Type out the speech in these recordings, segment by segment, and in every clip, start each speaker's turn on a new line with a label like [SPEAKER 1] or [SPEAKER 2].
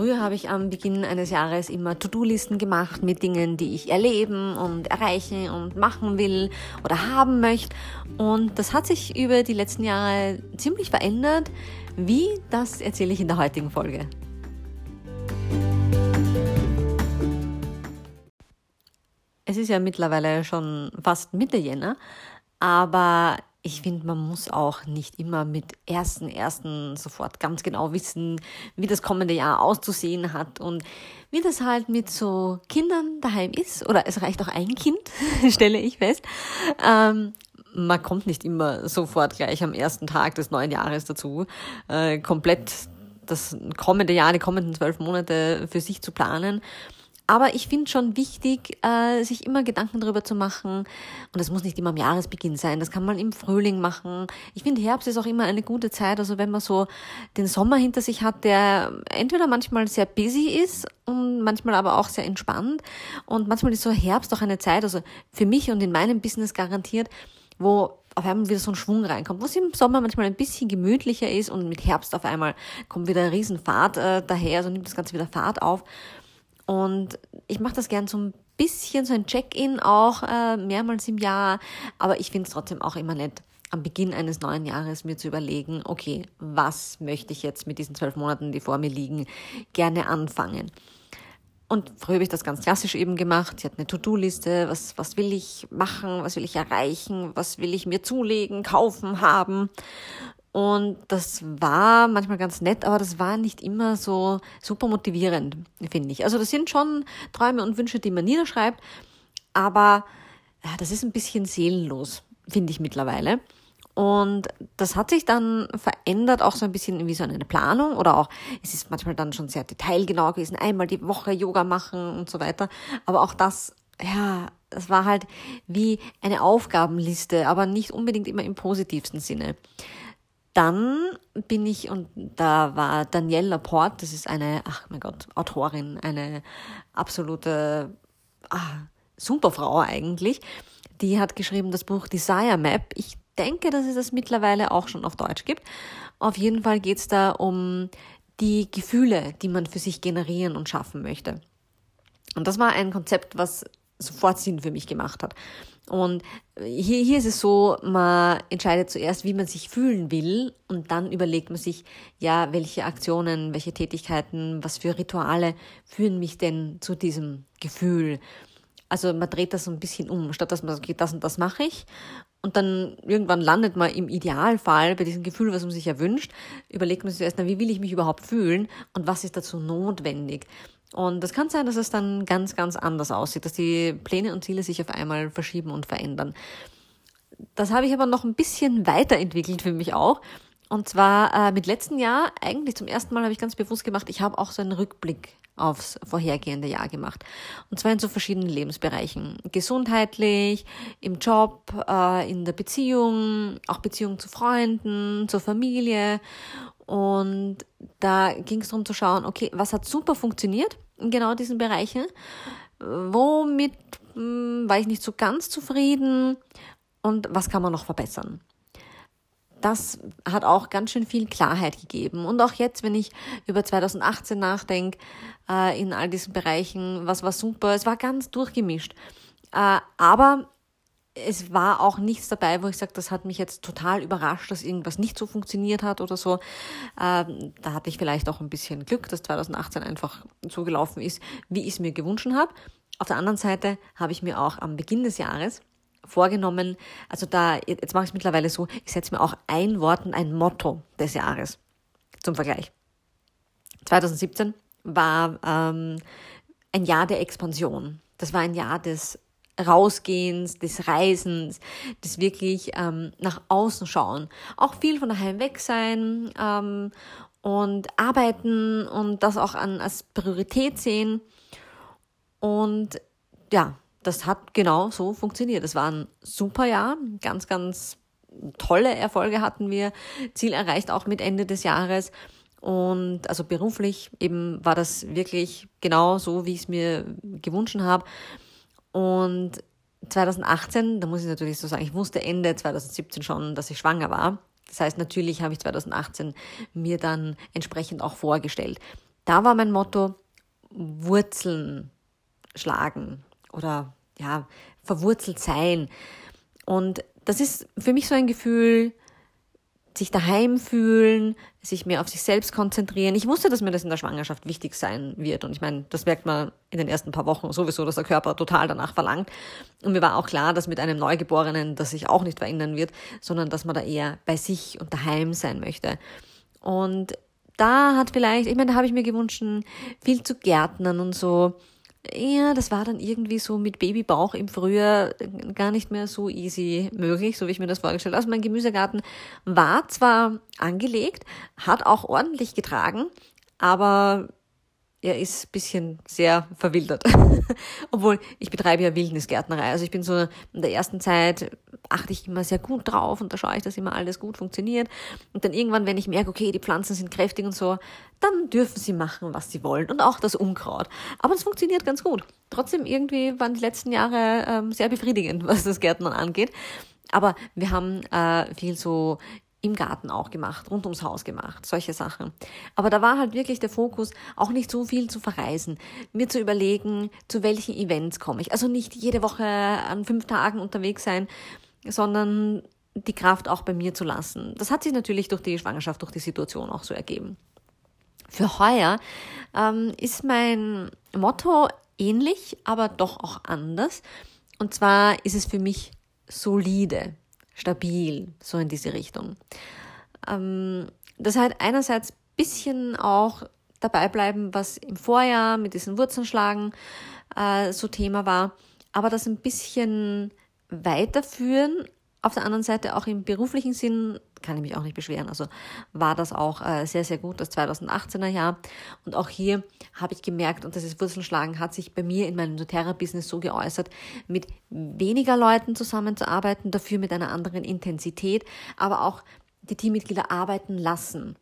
[SPEAKER 1] Früher habe ich am Beginn eines Jahres immer To-Do-Listen gemacht mit Dingen, die ich erleben und erreichen und machen will oder haben möchte. Und das hat sich über die letzten Jahre ziemlich verändert. Wie, das erzähle ich in der heutigen Folge. Es ist ja mittlerweile schon fast Mitte Jänner, aber ich finde, man muss auch nicht immer mit ersten ersten sofort ganz genau wissen, wie das kommende Jahr auszusehen hat und wie das halt mit so Kindern daheim ist. Oder es reicht auch ein Kind, stelle ich fest. Ähm, man kommt nicht immer sofort gleich am ersten Tag des neuen Jahres dazu, äh, komplett das kommende Jahr, die kommenden zwölf Monate für sich zu planen. Aber ich finde schon wichtig, äh, sich immer Gedanken darüber zu machen. Und das muss nicht immer am Jahresbeginn sein. Das kann man im Frühling machen. Ich finde, Herbst ist auch immer eine gute Zeit. Also wenn man so den Sommer hinter sich hat, der entweder manchmal sehr busy ist und manchmal aber auch sehr entspannt. Und manchmal ist so Herbst auch eine Zeit, also für mich und in meinem Business garantiert, wo auf einmal wieder so ein Schwung reinkommt, wo es im Sommer manchmal ein bisschen gemütlicher ist und mit Herbst auf einmal kommt wieder ein Riesenfahrt äh, daher, also nimmt das Ganze wieder Fahrt auf. Und ich mache das gern so ein bisschen, so ein Check-in auch äh, mehrmals im Jahr. Aber ich finde es trotzdem auch immer nett, am Beginn eines neuen Jahres mir zu überlegen, okay, was möchte ich jetzt mit diesen zwölf Monaten, die vor mir liegen, gerne anfangen. Und früher habe ich das ganz klassisch eben gemacht. Sie hat eine To-Do-Liste. Was, was will ich machen? Was will ich erreichen? Was will ich mir zulegen, kaufen, haben? Und das war manchmal ganz nett, aber das war nicht immer so super motivierend, finde ich. Also das sind schon Träume und Wünsche, die man niederschreibt, aber ja, das ist ein bisschen seelenlos, finde ich mittlerweile. Und das hat sich dann verändert, auch so ein bisschen wie so eine Planung oder auch, es ist manchmal dann schon sehr detailgenau gewesen, einmal die Woche Yoga machen und so weiter. Aber auch das, ja, das war halt wie eine Aufgabenliste, aber nicht unbedingt immer im positivsten Sinne. Dann bin ich, und da war Danielle Laporte, das ist eine, ach mein Gott, Autorin, eine absolute ah, Superfrau eigentlich, die hat geschrieben das Buch Desire Map. Ich denke, dass es das mittlerweile auch schon auf Deutsch gibt. Auf jeden Fall geht es da um die Gefühle, die man für sich generieren und schaffen möchte. Und das war ein Konzept, was sofort Sinn für mich gemacht hat. Und hier, hier ist es so, man entscheidet zuerst, wie man sich fühlen will und dann überlegt man sich, ja, welche Aktionen, welche Tätigkeiten, was für Rituale führen mich denn zu diesem Gefühl. Also man dreht das so ein bisschen um, statt dass man sagt, okay, das und das mache ich. Und dann irgendwann landet man im Idealfall bei diesem Gefühl, was man sich ja wünscht, überlegt man sich zuerst, na, wie will ich mich überhaupt fühlen und was ist dazu notwendig. Und es kann sein, dass es dann ganz, ganz anders aussieht, dass die Pläne und Ziele sich auf einmal verschieben und verändern. Das habe ich aber noch ein bisschen weiterentwickelt für mich auch. Und zwar äh, mit letzten Jahr, eigentlich zum ersten Mal habe ich ganz bewusst gemacht, ich habe auch so einen Rückblick aufs vorhergehende Jahr gemacht. Und zwar in so verschiedenen Lebensbereichen. Gesundheitlich, im Job, äh, in der Beziehung, auch Beziehung zu Freunden, zur Familie und da ging es darum zu schauen, okay, was hat super funktioniert in genau diesen Bereichen? Womit mh, hm, war ich nicht so ganz zufrieden? Und was kann man noch verbessern? Das hat auch ganz schön viel Klarheit gegeben. Und auch jetzt, wenn ich über 2018 nachdenke, äh, in all diesen Bereichen, was war super, es war ganz durchgemischt. Äh, aber es war auch nichts dabei, wo ich sage, das hat mich jetzt total überrascht, dass irgendwas nicht so funktioniert hat oder so. Ähm, da hatte ich vielleicht auch ein bisschen Glück, dass 2018 einfach so gelaufen ist, wie ich es mir gewünscht habe. Auf der anderen Seite habe ich mir auch am Beginn des Jahres vorgenommen, also da, jetzt mache ich es mittlerweile so, ich setze mir auch ein Wort und ein Motto des Jahres zum Vergleich. 2017 war ähm, ein Jahr der Expansion. Das war ein Jahr des Rausgehens, des Reisens, des wirklich ähm, nach außen schauen. Auch viel von daheim weg sein ähm, und arbeiten und das auch an, als Priorität sehen. Und ja, das hat genau so funktioniert. Es war ein super Jahr, ganz, ganz tolle Erfolge hatten wir, Ziel erreicht auch mit Ende des Jahres. Und also beruflich eben war das wirklich genau so, wie ich es mir gewünscht habe. Und 2018, da muss ich natürlich so sagen, ich wusste Ende 2017 schon, dass ich schwanger war. Das heißt, natürlich habe ich 2018 mir dann entsprechend auch vorgestellt. da war mein Motto Wurzeln schlagen oder ja, verwurzelt sein. Und das ist für mich so ein Gefühl, sich daheim fühlen, sich mehr auf sich selbst konzentrieren. Ich wusste, dass mir das in der Schwangerschaft wichtig sein wird. Und ich meine, das merkt man in den ersten paar Wochen sowieso, dass der Körper total danach verlangt. Und mir war auch klar, dass mit einem Neugeborenen das sich auch nicht verändern wird, sondern dass man da eher bei sich und daheim sein möchte. Und da hat vielleicht, ich meine, da habe ich mir gewünscht, viel zu gärtnern und so ja, das war dann irgendwie so mit Babybauch im Frühjahr gar nicht mehr so easy möglich, so wie ich mir das vorgestellt habe. Also mein Gemüsegarten war zwar angelegt, hat auch ordentlich getragen, aber er ist ein bisschen sehr verwildert. Obwohl, ich betreibe ja Wildnisgärtnerei. Also ich bin so in der ersten Zeit achte ich immer sehr gut drauf und da schaue ich, dass immer alles gut funktioniert. Und dann irgendwann, wenn ich merke, okay, die Pflanzen sind kräftig und so, dann dürfen sie machen, was sie wollen. Und auch das Unkraut. Aber es funktioniert ganz gut. Trotzdem irgendwie waren die letzten Jahre ähm, sehr befriedigend, was das Gärtnern angeht. Aber wir haben äh, viel so im Garten auch gemacht, rund ums Haus gemacht, solche Sachen. Aber da war halt wirklich der Fokus, auch nicht so viel zu verreisen, mir zu überlegen, zu welchen Events komme ich. Also nicht jede Woche an fünf Tagen unterwegs sein, sondern die Kraft auch bei mir zu lassen. Das hat sich natürlich durch die Schwangerschaft, durch die Situation auch so ergeben. Für heuer ähm, ist mein Motto ähnlich, aber doch auch anders. Und zwar ist es für mich solide stabil, so in diese Richtung. Ähm, das heißt einerseits bisschen auch dabei bleiben, was im Vorjahr mit diesen Wurzeln äh, so Thema war, aber das ein bisschen weiterführen, auf der anderen Seite auch im beruflichen Sinn kann ich mich auch nicht beschweren. Also war das auch äh, sehr, sehr gut, das 2018er Jahr. Und auch hier habe ich gemerkt, und das ist Wurzelschlagen, hat sich bei mir in meinem doTERRA-Business so geäußert, mit weniger Leuten zusammenzuarbeiten, dafür mit einer anderen Intensität, aber auch die Teammitglieder arbeiten lassen.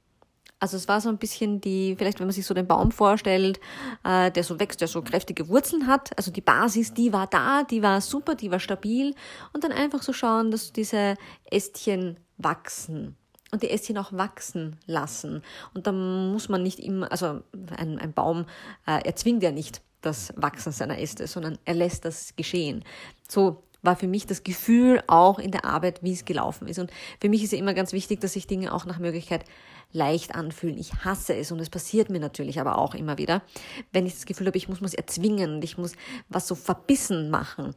[SPEAKER 1] Also es war so ein bisschen die, vielleicht wenn man sich so den Baum vorstellt, äh, der so wächst, der so kräftige Wurzeln hat. Also die Basis, die war da, die war super, die war stabil. Und dann einfach so schauen, dass diese Ästchen wachsen. Und die Ästchen auch wachsen lassen. Und da muss man nicht immer, also ein, ein Baum äh, erzwingt ja nicht das Wachsen seiner Äste, sondern er lässt das geschehen. So war für mich das Gefühl auch in der Arbeit, wie es gelaufen ist. Und für mich ist ja immer ganz wichtig, dass sich Dinge auch nach Möglichkeit leicht anfühlen. Ich hasse es und es passiert mir natürlich aber auch immer wieder, wenn ich das Gefühl habe, ich muss was erzwingen und ich muss was so verbissen machen.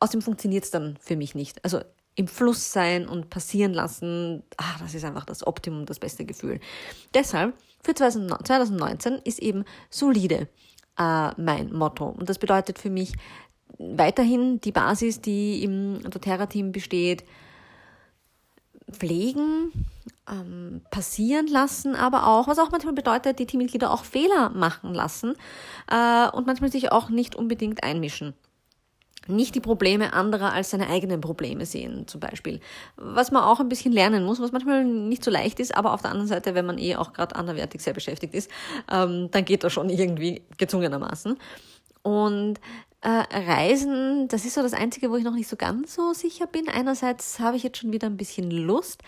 [SPEAKER 1] Außerdem funktioniert es dann für mich nicht. Also im Fluss sein und passieren lassen, ach, das ist einfach das Optimum, das beste Gefühl. Deshalb, für 2019 ist eben solide äh, mein Motto. Und das bedeutet für mich weiterhin die Basis, die im doTERRA-Team besteht, pflegen, ähm, passieren lassen, aber auch, was auch manchmal bedeutet, die Teammitglieder auch Fehler machen lassen äh, und manchmal sich auch nicht unbedingt einmischen. Nicht die Probleme anderer als seine eigenen Probleme sehen, zum Beispiel. Was man auch ein bisschen lernen muss, was manchmal nicht so leicht ist, aber auf der anderen Seite, wenn man eh auch gerade anderwertig sehr beschäftigt ist, ähm, dann geht das schon irgendwie gezwungenermaßen. Und Reisen, das ist so das Einzige, wo ich noch nicht so ganz so sicher bin. Einerseits habe ich jetzt schon wieder ein bisschen Lust,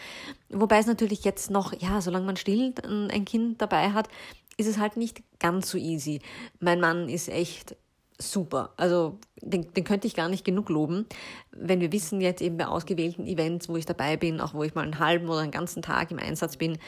[SPEAKER 1] wobei es natürlich jetzt noch, ja, solange man still ein Kind dabei hat, ist es halt nicht ganz so easy. Mein Mann ist echt super. Also den, den könnte ich gar nicht genug loben. Wenn wir wissen jetzt eben bei ausgewählten Events, wo ich dabei bin, auch wo ich mal einen halben oder einen ganzen Tag im Einsatz bin,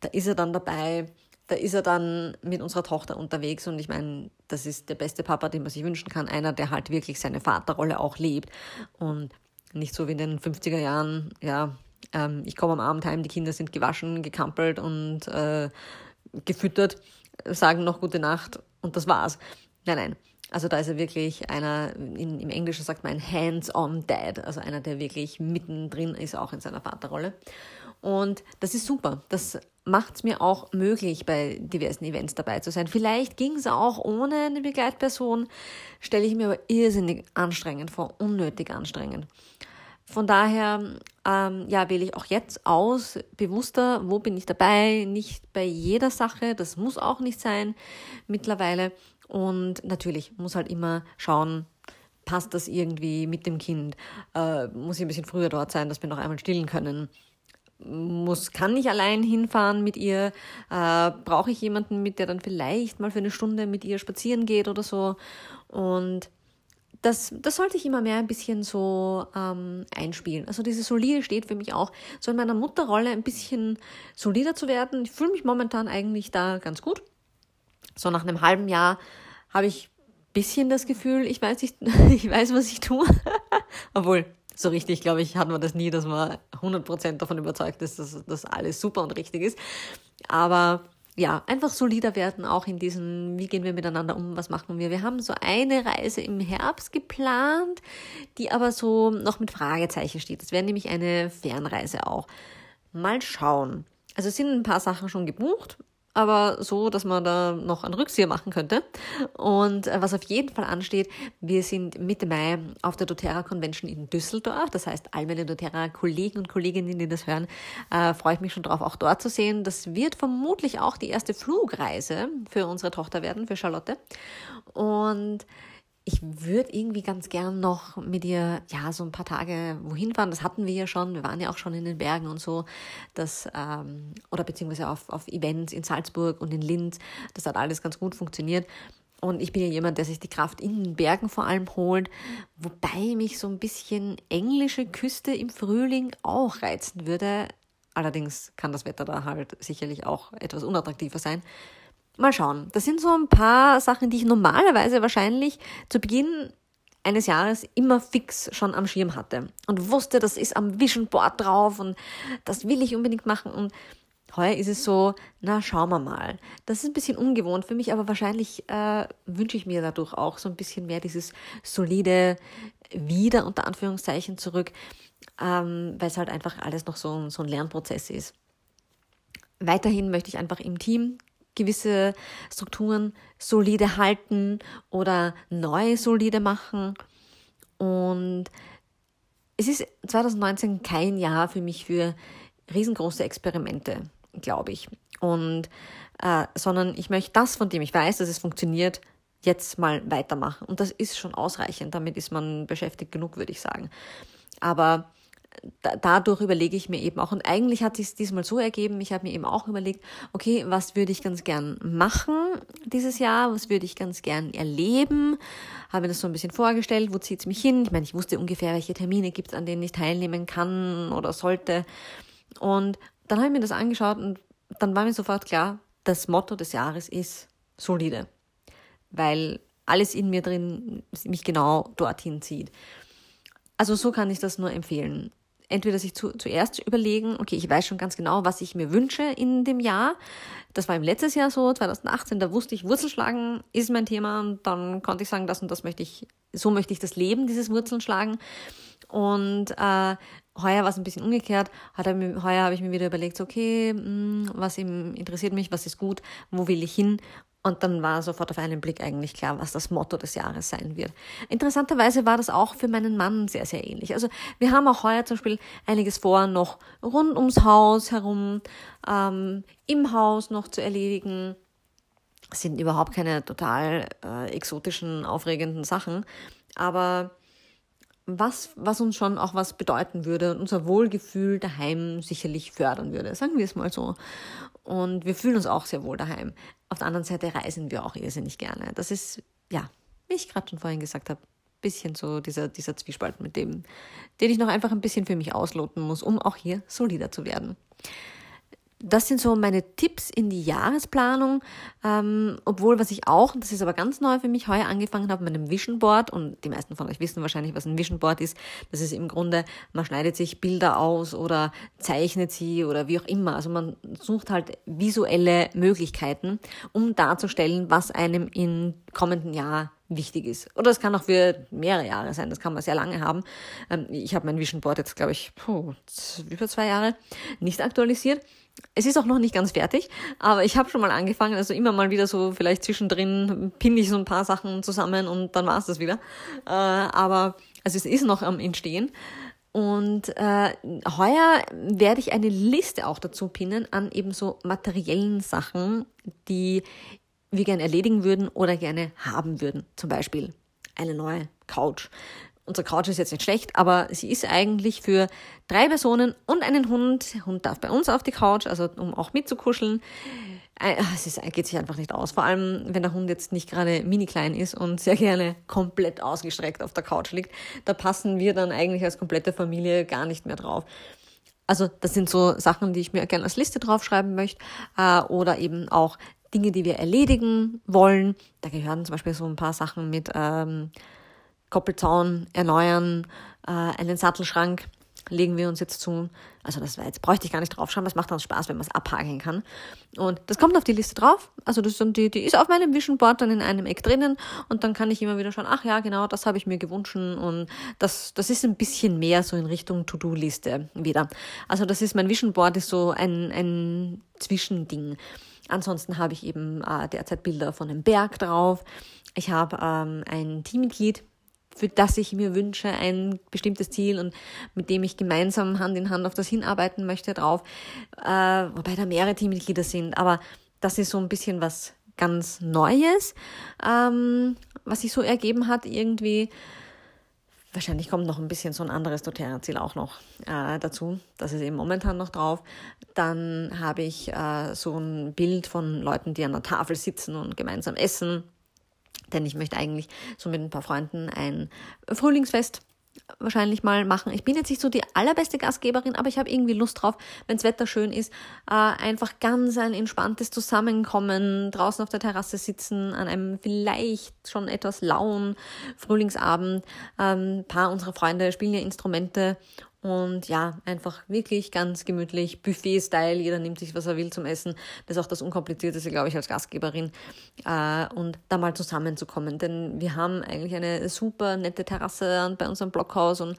[SPEAKER 1] da ist er dann dabei da ist er dann mit unserer Tochter unterwegs und ich meine, das ist der beste Papa, den man sich wünschen kann. Einer, der halt wirklich seine Vaterrolle auch lebt und nicht so wie in den 50er Jahren, ja, ähm, ich komme am Abend heim, die Kinder sind gewaschen, gekampelt und äh, gefüttert, sagen noch gute Nacht und das war's. Nein, nein. Also da ist er wirklich einer, in, im Englischen sagt man hands-on Dad, also einer, der wirklich mittendrin ist, auch in seiner Vaterrolle. Und das ist super. Das macht es mir auch möglich, bei diversen Events dabei zu sein. Vielleicht ging es auch ohne eine Begleitperson, stelle ich mir aber irrsinnig anstrengend vor, unnötig anstrengend. Von daher ähm, ja, wähle ich auch jetzt aus, bewusster, wo bin ich dabei, nicht bei jeder Sache, das muss auch nicht sein mittlerweile. Und natürlich muss halt immer schauen, passt das irgendwie mit dem Kind, äh, muss ich ein bisschen früher dort sein, dass wir noch einmal stillen können muss, kann ich allein hinfahren mit ihr? Äh, Brauche ich jemanden mit, der dann vielleicht mal für eine Stunde mit ihr spazieren geht oder so? Und das, das sollte ich immer mehr ein bisschen so ähm, einspielen. Also diese solide steht für mich auch, so in meiner Mutterrolle ein bisschen solider zu werden. Ich fühle mich momentan eigentlich da ganz gut. So nach einem halben Jahr habe ich bisschen das Gefühl, ich weiß, ich, ich weiß, was ich tue. Obwohl, so richtig, glaube ich, hat man das nie, dass man 100% davon überzeugt ist, dass das alles super und richtig ist. Aber ja, einfach solider werden, auch in diesen, wie gehen wir miteinander um, was machen wir. Wir haben so eine Reise im Herbst geplant, die aber so noch mit Fragezeichen steht. Das wäre nämlich eine Fernreise auch. Mal schauen. Also sind ein paar Sachen schon gebucht, aber so, dass man da noch einen Rückzieher machen könnte. Und äh, was auf jeden Fall ansteht, wir sind Mitte Mai auf der doTERRA Convention in Düsseldorf. Das heißt, all meine doTERRA Kollegen und Kolleginnen, die das hören, äh, freue ich mich schon drauf, auch dort zu sehen. Das wird vermutlich auch die erste Flugreise für unsere Tochter werden, für Charlotte. Und ich würde irgendwie ganz gern noch mit ihr, ja, so ein paar Tage wohin fahren. Das hatten wir ja schon. Wir waren ja auch schon in den Bergen und so. Das, ähm, oder beziehungsweise auf, auf Events in Salzburg und in Linz. Das hat alles ganz gut funktioniert. Und ich bin ja jemand, der sich die Kraft in den Bergen vor allem holt, wobei mich so ein bisschen englische Küste im Frühling auch reizen würde. Allerdings kann das Wetter da halt sicherlich auch etwas unattraktiver sein. Mal schauen. Das sind so ein paar Sachen, die ich normalerweise wahrscheinlich zu Beginn eines Jahres immer fix schon am Schirm hatte und wusste, das ist am Vision Board drauf und das will ich unbedingt machen und heuer ist es so, na schauen wir mal. Das ist ein bisschen ungewohnt für mich, aber wahrscheinlich äh, wünsche ich mir dadurch auch so ein bisschen mehr dieses solide wieder unter Anführungszeichen zurück, ähm, weil es halt einfach alles noch so, so ein Lernprozess ist. Weiterhin möchte ich einfach im Team gewisse Strukturen solide halten oder neu solide machen. Und es ist 2019 kein Jahr für mich für riesengroße Experimente, glaube ich. Und äh, sondern ich möchte das, von dem ich weiß, dass es funktioniert, jetzt mal weitermachen. Und das ist schon ausreichend. Damit ist man beschäftigt genug, würde ich sagen. Aber dadurch überlege ich mir eben auch, und eigentlich hat sich diesmal so ergeben, ich habe mir eben auch überlegt, okay, was würde ich ganz gern machen dieses Jahr, was würde ich ganz gern erleben, habe mir das so ein bisschen vorgestellt, wo zieht es mich hin, ich meine, ich wusste ungefähr, welche Termine gibt es, an denen ich teilnehmen kann oder sollte, und dann habe ich mir das angeschaut und dann war mir sofort klar, das Motto des Jahres ist solide, weil alles in mir drin mich genau dorthin zieht. Also so kann ich das nur empfehlen entweder sich zu, zuerst überlegen, okay, ich weiß schon ganz genau, was ich mir wünsche in dem Jahr. Das war im letztes Jahr so, 2018, da wusste ich, Wurzelschlagen ist mein Thema und dann konnte ich sagen, das und das möchte ich, so möchte ich das Leben, dieses Wurzelschlagen. Und äh, heuer war es ein bisschen umgekehrt. Heuer, heuer habe ich mir wieder überlegt, okay, mh, hm, was interessiert mich, was ist gut, wo will ich hin? Und dann war sofort auf einen Blick eigentlich klar, was das Motto des Jahres sein wird. Interessanterweise war das auch für meinen Mann sehr, sehr ähnlich. Also wir haben auch heuer zum Beispiel einiges vor, noch rund ums Haus herum, ähm, im Haus noch zu erledigen. Das sind überhaupt keine total äh, exotischen, aufregenden Sachen. Aber was, was uns schon auch was bedeuten würde und unser Wohlgefühl daheim sicherlich fördern würde. Sagen wir es mal so. Und wir fühlen uns auch sehr wohl daheim. Auf der anderen Seite reisen wir auch irrsinnig gerne. Das ist, ja, wie ich gerade schon vorhin gesagt habe, bisschen so dieser, dieser Zwiespalt mit dem, den ich noch einfach ein bisschen für mich ausloten muss, um auch hier solider zu werden das sind so meine Tipps in die Jahresplanung. Ähm, obwohl, was ich auch, das ist aber ganz neu für mich, heuer angefangen habe mit einem Vision Board. Und die meisten von euch wissen wahrscheinlich, was ein Vision Board ist. Das ist im Grunde, man schneidet sich Bilder aus oder zeichnet sie oder wie auch immer. Also man sucht halt visuelle Möglichkeiten, um darzustellen, was einem im kommenden Jahr wichtig ist. Oder es kann auch für mehrere Jahre sein, das kann man sehr lange haben. Ähm, ich habe mein Vision Board jetzt, glaube ich, über zwei Jahre nicht aktualisiert. Es ist auch noch nicht ganz fertig, aber ich habe schon mal angefangen, also immer mal wieder so vielleicht zwischendrin pinne ich so ein paar Sachen zusammen und dann war es das wieder. Äh, aber also es ist noch am Entstehen. Und äh, heuer werde ich eine Liste auch dazu pinnen an eben so materiellen Sachen, die wir gerne erledigen würden oder gerne haben würden. Zum Beispiel eine neue Couch unsere Couch ist jetzt nicht schlecht, aber sie ist eigentlich für drei Personen und einen Hund. Der Hund darf bei uns auf die Couch, also um auch mitzukuscheln. Äh, es ist, geht sich einfach nicht aus. Vor allem, wenn der Hund jetzt nicht gerade mini klein ist und sehr gerne komplett ausgestreckt auf der Couch liegt. Da passen wir dann eigentlich als komplette Familie gar nicht mehr drauf. Also das sind so Sachen, die ich mir gerne als Liste draufschreiben möchte. Äh, oder eben auch Dinge, die wir erledigen wollen. Da gehören zum Beispiel so ein paar Sachen mit ähm, Koppelzaun erneuern, äh, einen Sattelschrank legen wir uns jetzt zu. Also das war jetzt bräuchte ich gar nicht draufschauen, es macht dann Spaß, wenn man es abhakeln kann. Und das kommt auf die Liste drauf. Also das ist die, die ist auf meinem Vision Board dann in einem Eck drinnen und dann kann ich immer wieder schauen, ach ja, genau, das habe ich mir gewünscht und das, das ist ein bisschen mehr so in Richtung To-Do-Liste wieder. Also das ist, mein Vision Board ist so ein, ein Zwischending. Ansonsten habe ich eben äh, derzeit Bilder von einem Berg drauf. Ich habe ähm, ein Teammitglied, für das ich mir wünsche, ein bestimmtes Ziel und mit dem ich gemeinsam Hand in Hand auf das hinarbeiten möchte drauf, äh, wobei da mehrere Teammitglieder sind, aber das ist so ein bisschen was ganz Neues, ähm, was sich so ergeben hat irgendwie. Wahrscheinlich kommt noch ein bisschen so ein anderes doTERRA-Ziel auch noch äh, dazu. Das ist eben momentan noch drauf. Dann habe ich äh, so ein Bild von Leuten, die an der Tafel sitzen und gemeinsam essen. Denn ich möchte eigentlich so mit ein paar Freunden ein Frühlingsfest wahrscheinlich mal machen. Ich bin jetzt nicht so die allerbeste Gastgeberin, aber ich habe irgendwie Lust drauf, wenns Wetter schön ist, äh, einfach ganz ein entspanntes Zusammenkommen, draußen auf der Terrasse sitzen, an einem vielleicht schon etwas lauen Frühlingsabend. Ähm, ein paar unserer Freunde spielen ja Instrumente und ja, einfach wirklich ganz gemütlich, Buffet-Style, jeder nimmt sich, was er will zum Essen. Das ist auch das Unkomplizierteste, glaube ich, als Gastgeberin. Äh, und da mal zusammenzukommen. Denn wir haben eigentlich eine super nette Terrasse bei unserem Blockhaus und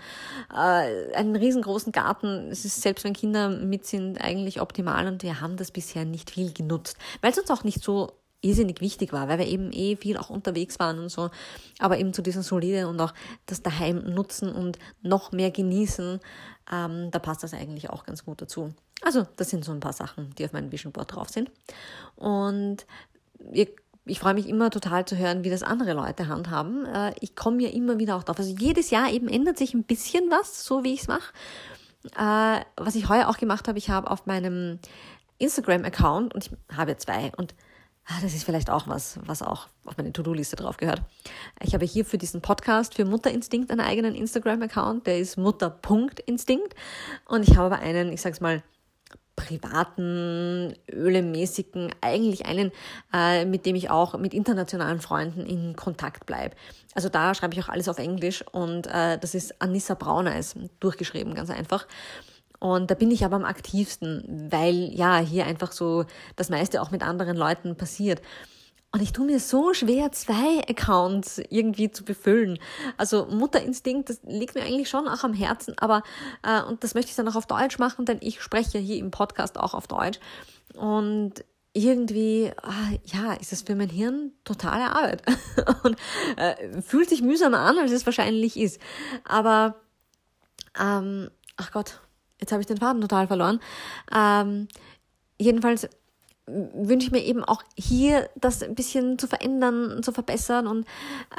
[SPEAKER 1] äh, einen riesengroßen Garten. Es ist, selbst wenn Kinder mit sind, eigentlich optimal und wir haben das bisher nicht viel genutzt. Weil es uns auch nicht so irrsinnig wichtig war, weil wir eben eh viel auch unterwegs waren und so. Aber eben zu diesem Solide und auch das daheim nutzen und noch mehr genießen, ähm, da passt das eigentlich auch ganz gut dazu. Also, das sind so ein paar Sachen, die auf meinem Vision Board drauf sind. Und ihr ich freue mich immer total zu hören, wie das andere Leute handhaben. Äh, ich komme ja immer wieder auch drauf. Also jedes Jahr eben ändert sich ein bisschen was, so wie ich es mache. Äh, was ich heuer auch gemacht habe, ich habe auf meinem Instagram-Account, und ich habe zwei, und das ist vielleicht auch was, was auch auf meine To-Do-Liste drauf gehört. Ich habe hier für diesen Podcast für Mutterinstinkt einen eigenen Instagram-Account, der ist mutter.instinkt. Und ich habe aber einen, ich sag's mal, privaten, ölemäßigen, eigentlich einen, äh, mit dem ich auch mit internationalen Freunden in Kontakt bleibe. Also da schreibe ich auch alles auf Englisch und äh, das ist Anissa Brauneis, durchgeschrieben, ganz einfach. Und da bin ich aber am aktivsten, weil ja hier einfach so das meiste auch mit anderen Leuten passiert. Und ich tue mir so schwer, zwei Accounts irgendwie zu befüllen. Also Mutterinstinkt, das liegt mir eigentlich schon auch am Herzen, aber äh, und das möchte ich dann auch auf Deutsch machen, denn ich spreche hier im Podcast auch auf Deutsch. Und irgendwie, ah, ja, ist es für mein Hirn totale Arbeit. und äh, fühlt sich mühsamer an, als es wahrscheinlich ist. Aber, ähm, ach Gott, jetzt habe ich den Faden total verloren. Ähm, jedenfalls wünsche ich mir eben auch hier das ein bisschen zu verändern, zu verbessern. Und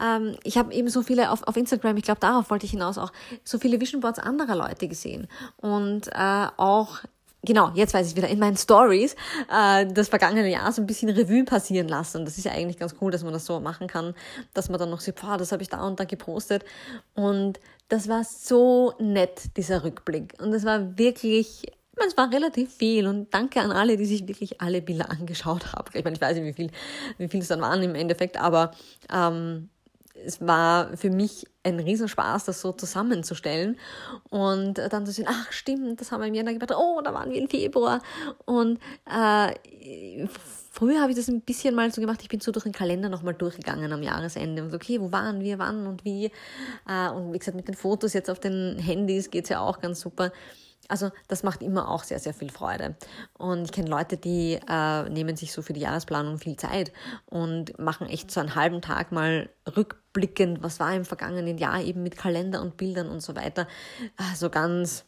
[SPEAKER 1] ähm, ich habe eben so viele auf, auf Instagram, ich glaube, darauf wollte ich hinaus auch, so viele Vision Boards anderer Leute gesehen. Und äh, auch genau, jetzt weiß ich wieder, in meinen Stories äh, das vergangene Jahr so ein bisschen Revue passieren lassen. Das ist ja eigentlich ganz cool, dass man das so machen kann, dass man dann noch sieht, boah, das habe ich da und da gepostet. Und das war so nett, dieser Rückblick. Und es war wirklich, es war relativ viel. Und danke an alle, die sich wirklich alle Bilder angeschaut haben. Ich meine, ich weiß nicht, wie viel, wie viel es dann waren im Endeffekt, aber ähm, es war für mich ein Riesenspaß, das so zusammenzustellen. Und dann zu sehen, ach stimmt, das haben wir im Jänner gemacht, oh, da waren wir im Februar. Und äh, früher habe ich das ein bisschen mal so gemacht, ich bin so durch den Kalender nochmal durchgegangen am Jahresende. Und okay, wo waren wir, wann und wie? Äh, und wie gesagt, mit den Fotos jetzt auf den Handys geht's ja auch ganz super also das macht immer auch sehr, sehr viel Freude. Und ich kenne Leute, die äh, nehmen sich so für die Jahresplanung viel Zeit und machen echt so einen halben Tag mal rückblickend, was war im vergangenen Jahr eben mit Kalender und Bildern und so weiter. Also ganz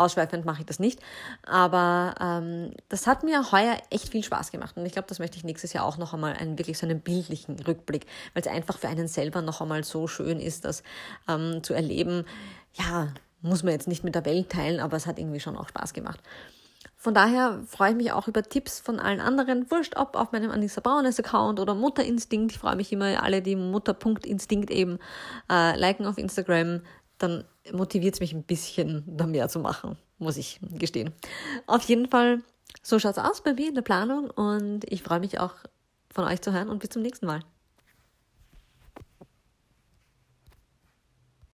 [SPEAKER 1] ausschweifend mache ich das nicht. Aber ähm, das hat mir heuer echt viel Spaß gemacht. Und ich glaube, das möchte ich nächstes Jahr auch noch einmal einen wirklich so einen bildlichen Rückblick, weil es einfach für einen selber noch einmal so schön ist, das ähm, zu erleben. Ja, muss man jetzt nicht mit der Welt teilen, aber es hat irgendwie schon auch Spaß gemacht. Von daher freue ich mich auch über Tipps von allen anderen. Wurscht, ob auf meinem Anissa Braunes Account oder Mutterinstinkt. Ich freue mich immer, alle, die Mutter.instinkt eben äh, liken auf Instagram. Dann motiviert es mich ein bisschen, da mehr zu machen, muss ich gestehen. Auf jeden Fall, so schaut es aus bei mir in der Planung und ich freue mich auch von euch zu hören und bis zum nächsten Mal.